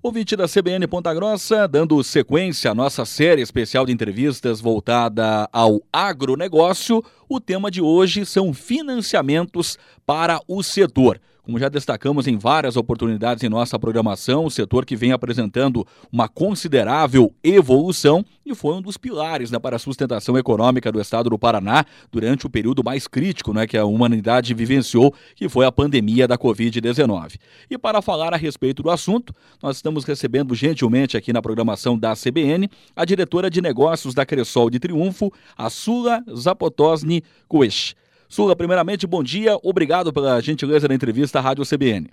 Ouvinte da CBN Ponta Grossa, dando sequência à nossa série especial de entrevistas voltada ao agronegócio, o tema de hoje são financiamentos para o setor. Como já destacamos em várias oportunidades em nossa programação, o setor que vem apresentando uma considerável evolução e foi um dos pilares né, para a sustentação econômica do estado do Paraná durante o período mais crítico né, que a humanidade vivenciou, que foi a pandemia da Covid-19. E para falar a respeito do assunto, nós estamos recebendo gentilmente aqui na programação da CBN a diretora de negócios da Cressol de Triunfo, a Sula Zapotosny Kuesh. Sula, primeiramente, bom dia. Obrigado pela gentileza da entrevista à Rádio CBN.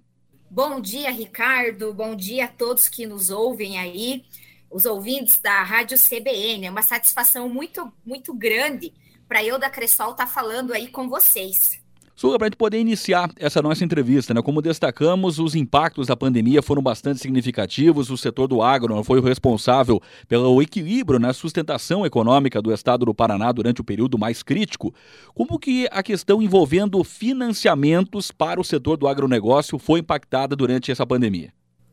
Bom dia, Ricardo. Bom dia a todos que nos ouvem aí, os ouvintes da Rádio CBN. É uma satisfação muito, muito grande para eu da Cressol estar tá falando aí com vocês. Suga, para a gente poder iniciar essa nossa entrevista, né? Como destacamos, os impactos da pandemia foram bastante significativos. O setor do agro foi o responsável pelo equilíbrio na sustentação econômica do estado do Paraná durante o período mais crítico. Como que a questão envolvendo financiamentos para o setor do agronegócio foi impactada durante essa pandemia?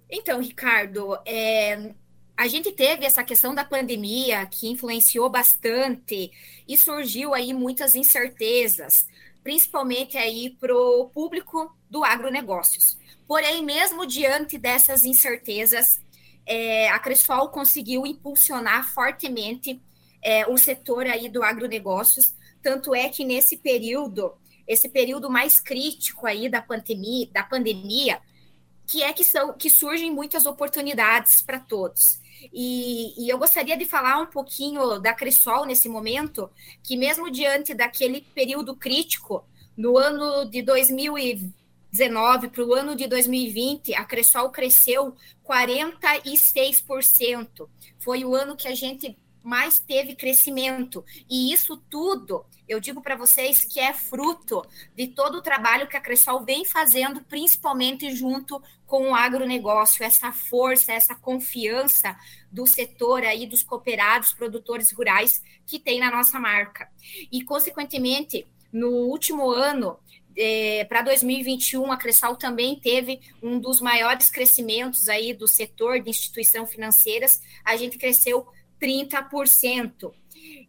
Então, Ricardo, é, a gente teve essa questão da pandemia que influenciou bastante e surgiu aí muitas incertezas principalmente aí para o público do agronegócios. Porém, mesmo diante dessas incertezas, é, a Cressol conseguiu impulsionar fortemente é, o setor aí do agronegócios, tanto é que nesse período, esse período mais crítico aí da pandemia, da pandemia que é que são que surgem muitas oportunidades para todos. E, e, eu gostaria de falar um pouquinho da Cressol nesse momento, que mesmo diante daquele período crítico, no ano de 2019 para o ano de 2020, a Cressol cresceu 46%. Foi o ano que a gente mais teve crescimento. E isso tudo, eu digo para vocês que é fruto de todo o trabalho que a Cressol vem fazendo, principalmente junto com o agronegócio, essa força, essa confiança do setor aí dos cooperados, produtores rurais que tem na nossa marca. E, consequentemente, no último ano, é, para 2021, a Cressol também teve um dos maiores crescimentos aí do setor de instituições financeiras. A gente cresceu 30%.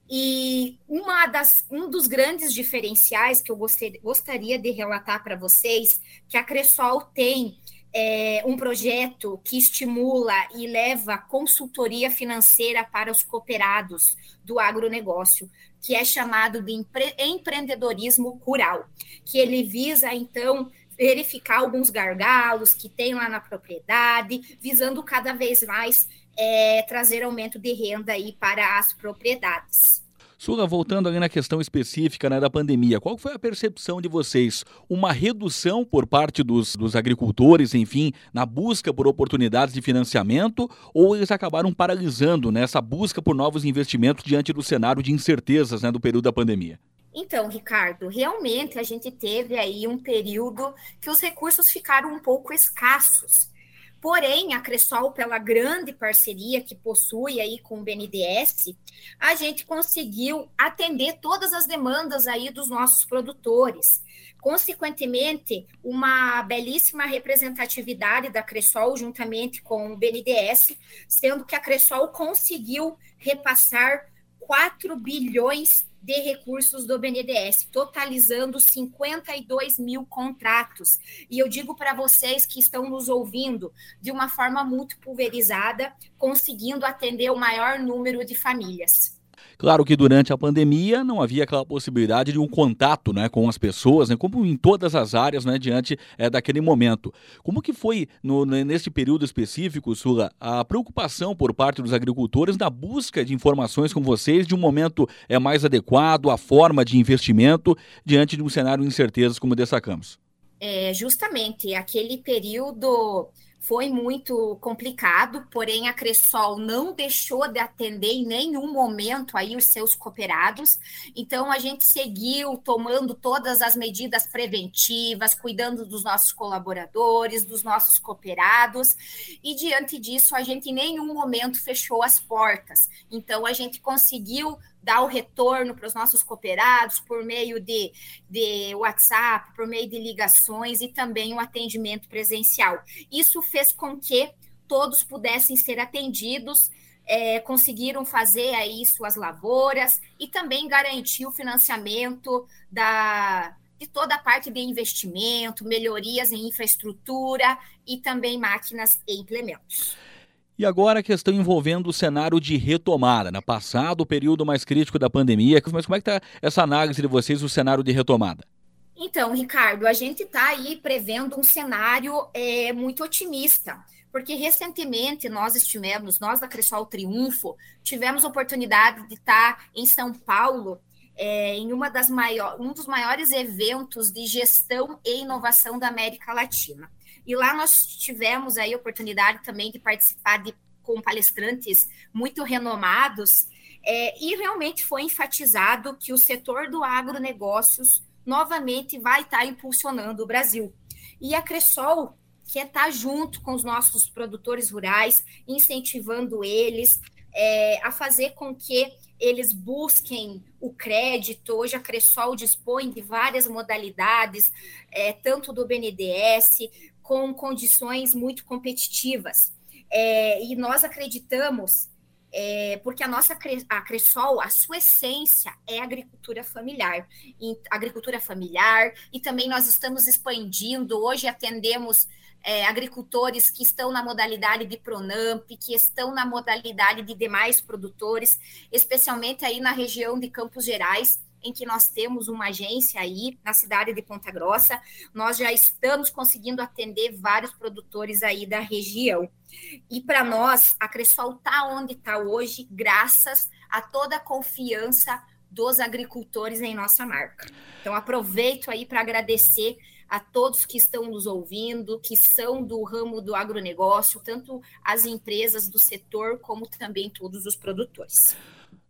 E uma das, um dos grandes diferenciais que eu gostaria de relatar para vocês, que a Cressol tem é, um projeto que estimula e leva consultoria financeira para os cooperados do agronegócio, que é chamado de empre empreendedorismo rural, que ele visa, então, verificar alguns gargalos que tem lá na propriedade, visando cada vez mais é, trazer aumento de renda aí para as propriedades. Sula, voltando ali na questão específica né, da pandemia, qual foi a percepção de vocês? Uma redução por parte dos, dos agricultores, enfim, na busca por oportunidades de financiamento, ou eles acabaram paralisando nessa né, busca por novos investimentos diante do cenário de incertezas né, do período da pandemia? Então, Ricardo, realmente a gente teve aí um período que os recursos ficaram um pouco escassos. Porém, a Cressol, pela grande parceria que possui aí com o BNDES, a gente conseguiu atender todas as demandas aí dos nossos produtores. Consequentemente, uma belíssima representatividade da Cressol juntamente com o BNDES, sendo que a Cressol conseguiu repassar 4 bilhões de recursos do BNDES, totalizando 52 mil contratos. E eu digo para vocês que estão nos ouvindo de uma forma muito pulverizada, conseguindo atender o maior número de famílias. Claro que durante a pandemia não havia aquela possibilidade de um contato né, com as pessoas, né, como em todas as áreas, né, diante é, daquele momento. Como que foi, no, nesse período específico, Sula, a preocupação por parte dos agricultores na busca de informações com vocês de um momento é, mais adequado, a forma de investimento, diante de um cenário de incertezas como destacamos? É, justamente, aquele período foi muito complicado, porém a Cressol não deixou de atender em nenhum momento aí os seus cooperados. Então a gente seguiu tomando todas as medidas preventivas, cuidando dos nossos colaboradores, dos nossos cooperados, e diante disso a gente em nenhum momento fechou as portas. Então a gente conseguiu dar o retorno para os nossos cooperados por meio de, de WhatsApp, por meio de ligações e também o atendimento presencial. Isso fez com que todos pudessem ser atendidos, é, conseguiram fazer aí suas lavouras e também garantir o financiamento da, de toda a parte de investimento, melhorias em infraestrutura e também máquinas e implementos. E agora a questão envolvendo o cenário de retomada. Na né? passado, o período mais crítico da pandemia, mas como é que está essa análise de vocês, o cenário de retomada? Então, Ricardo, a gente está aí prevendo um cenário é, muito otimista, porque recentemente nós estivemos, nós da Cressol Triunfo, tivemos a oportunidade de estar em São Paulo é, em uma das maior, um dos maiores eventos de gestão e inovação da América Latina. E lá nós tivemos aí a oportunidade também de participar de, com palestrantes muito renomados, é, e realmente foi enfatizado que o setor do agronegócios novamente vai estar impulsionando o Brasil. E a Cressol quer estar junto com os nossos produtores rurais, incentivando eles é, a fazer com que eles busquem o crédito. Hoje a Cressol dispõe de várias modalidades, é, tanto do BNDES, com condições muito competitivas. É, e nós acreditamos é, porque a nossa a Cressol, a sua essência é agricultura familiar, agricultura familiar, e também nós estamos expandindo, hoje atendemos é, agricultores que estão na modalidade de Pronamp, que estão na modalidade de demais produtores, especialmente aí na região de Campos Gerais, em que nós temos uma agência aí na cidade de Ponta Grossa, nós já estamos conseguindo atender vários produtores aí da região. E para nós, a Cressol está onde está hoje, graças a toda a confiança dos agricultores em nossa marca. Então, aproveito aí para agradecer a todos que estão nos ouvindo, que são do ramo do agronegócio, tanto as empresas do setor, como também todos os produtores.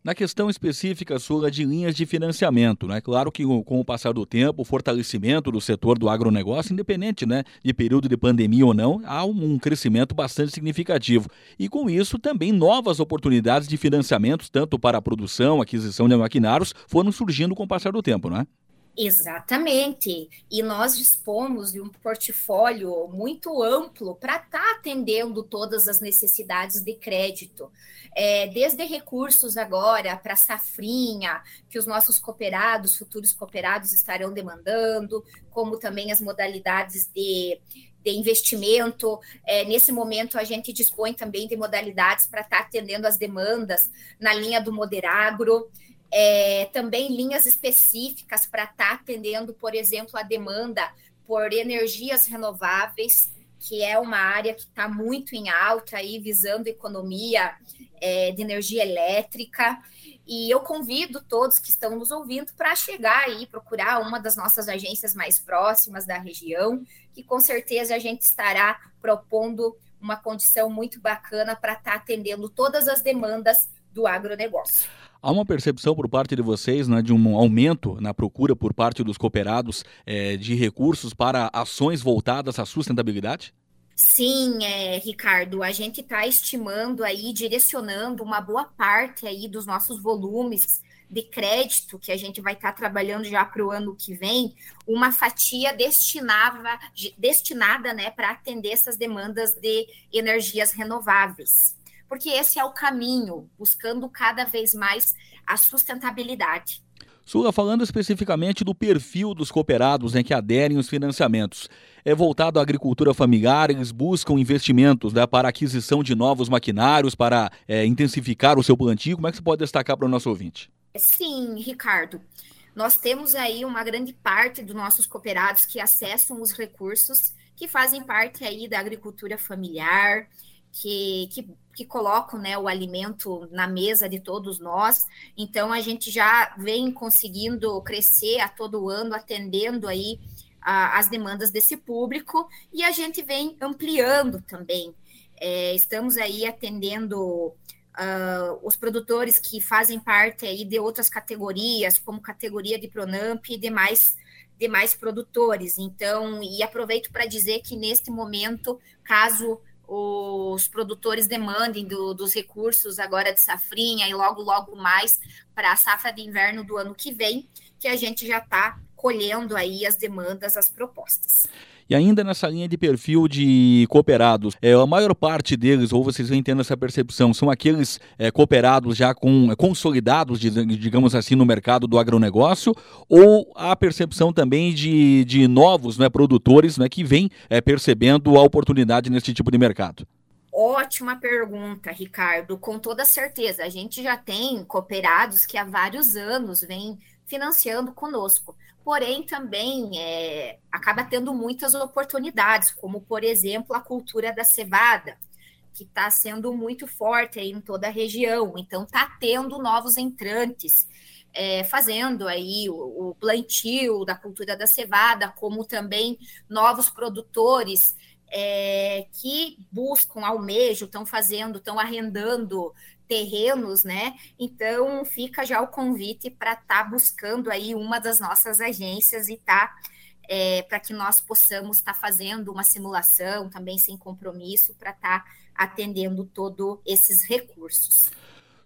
Na questão específica sua de linhas de financiamento, né? Claro que com o passar do tempo, o fortalecimento do setor do agronegócio, independente né, de período de pandemia ou não, há um crescimento bastante significativo. E com isso, também novas oportunidades de financiamento, tanto para a produção, aquisição de maquinários, foram surgindo com o passar do tempo, não é? Exatamente. E nós dispomos de um portfólio muito amplo para estar tá atendendo todas as necessidades de crédito. É, desde recursos agora para safrinha, que os nossos cooperados, futuros cooperados estarão demandando, como também as modalidades de, de investimento. É, nesse momento, a gente dispõe também de modalidades para estar tá atendendo as demandas na linha do moderagro é, também linhas específicas para estar tá atendendo, por exemplo, a demanda por energias renováveis, que é uma área que está muito em alta aí, visando economia é, de energia elétrica. E eu convido todos que estão nos ouvindo para chegar aí, procurar uma das nossas agências mais próximas da região, que com certeza a gente estará propondo uma condição muito bacana para estar tá atendendo todas as demandas do agronegócio. Há uma percepção por parte de vocês né, de um aumento na procura por parte dos cooperados é, de recursos para ações voltadas à sustentabilidade? Sim, é, Ricardo, a gente está estimando aí, direcionando uma boa parte aí dos nossos volumes de crédito que a gente vai estar tá trabalhando já para o ano que vem, uma fatia destinava, destinada né, para atender essas demandas de energias renováveis porque esse é o caminho, buscando cada vez mais a sustentabilidade. Sula, falando especificamente do perfil dos cooperados em que aderem os financiamentos, é voltado à agricultura familiar, eles buscam investimentos né, para aquisição de novos maquinários, para é, intensificar o seu plantio. Como é que você pode destacar para o nosso ouvinte? Sim, Ricardo. Nós temos aí uma grande parte dos nossos cooperados que acessam os recursos que fazem parte aí da agricultura familiar, que, que, que, colocam né, o alimento na mesa de todos nós. Então, a gente já vem conseguindo crescer a todo ano, atendendo aí a, as demandas desse público, e a gente vem ampliando também. É, estamos aí atendendo uh, os produtores que fazem parte aí de outras categorias, como categoria de Pronamp e demais demais produtores. Então, e aproveito para dizer que neste momento, caso os produtores demandem do, dos recursos agora de safrinha e logo, logo mais para a safra de inverno do ano que vem, que a gente já está colhendo aí as demandas, as propostas. E ainda nessa linha de perfil de cooperados, é, a maior parte deles, ou vocês vêm tendo essa percepção, são aqueles é, cooperados já com é, consolidados, digamos assim, no mercado do agronegócio, ou a percepção também de, de novos né, produtores né, que vêm é, percebendo a oportunidade nesse tipo de mercado? Ótima pergunta, Ricardo. Com toda certeza, a gente já tem cooperados que há vários anos vêm financiando conosco. Porém, também é, acaba tendo muitas oportunidades, como, por exemplo, a cultura da cevada, que está sendo muito forte em toda a região. Então, está tendo novos entrantes, é, fazendo aí o, o plantio da cultura da cevada, como também novos produtores é, que buscam, almejam, estão fazendo, estão arrendando terrenos, né? Então fica já o convite para estar tá buscando aí uma das nossas agências e tá é, para que nós possamos estar tá fazendo uma simulação também sem compromisso para estar tá atendendo todos esses recursos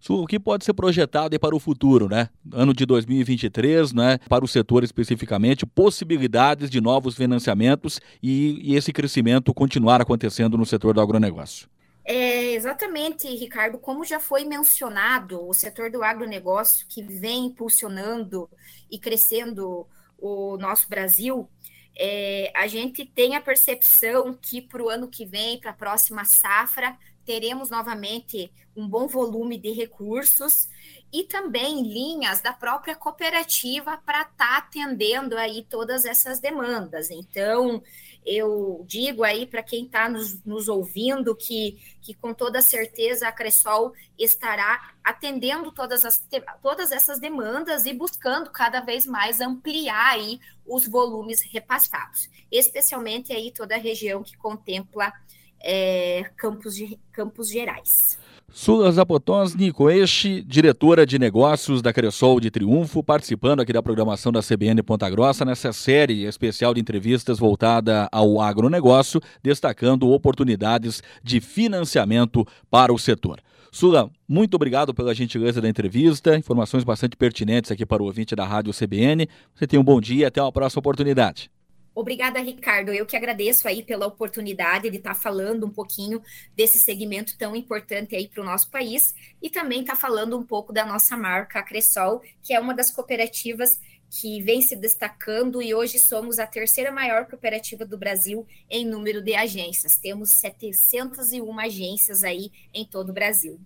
o que pode ser projetado para o futuro, né? Ano de 2023, né? Para o setor especificamente, possibilidades de novos financiamentos e, e esse crescimento continuar acontecendo no setor do agronegócio. É, exatamente, Ricardo. Como já foi mencionado, o setor do agronegócio que vem impulsionando e crescendo o nosso Brasil, é, a gente tem a percepção que para o ano que vem, para a próxima safra, teremos novamente um bom volume de recursos e também linhas da própria cooperativa para estar tá atendendo aí todas essas demandas. Então, eu digo aí para quem está nos, nos, ouvindo que, que com toda certeza a Cressol estará atendendo todas, as, todas essas demandas e buscando cada vez mais ampliar aí os volumes repassados, especialmente aí toda a região que contempla é, Campos, de, Campos Gerais. Sula Zapotonsny Coeste, diretora de negócios da Cressol de Triunfo, participando aqui da programação da CBN Ponta Grossa nessa série especial de entrevistas voltada ao agronegócio, destacando oportunidades de financiamento para o setor. Sula, muito obrigado pela gentileza da entrevista, informações bastante pertinentes aqui para o ouvinte da Rádio CBN. Você tenha um bom dia e até uma próxima oportunidade. Obrigada, Ricardo. Eu que agradeço aí pela oportunidade de estar tá falando um pouquinho desse segmento tão importante aí para o nosso país e também estar tá falando um pouco da nossa marca, Cressol, que é uma das cooperativas que vem se destacando e hoje somos a terceira maior cooperativa do Brasil em número de agências. Temos 701 agências aí em todo o Brasil.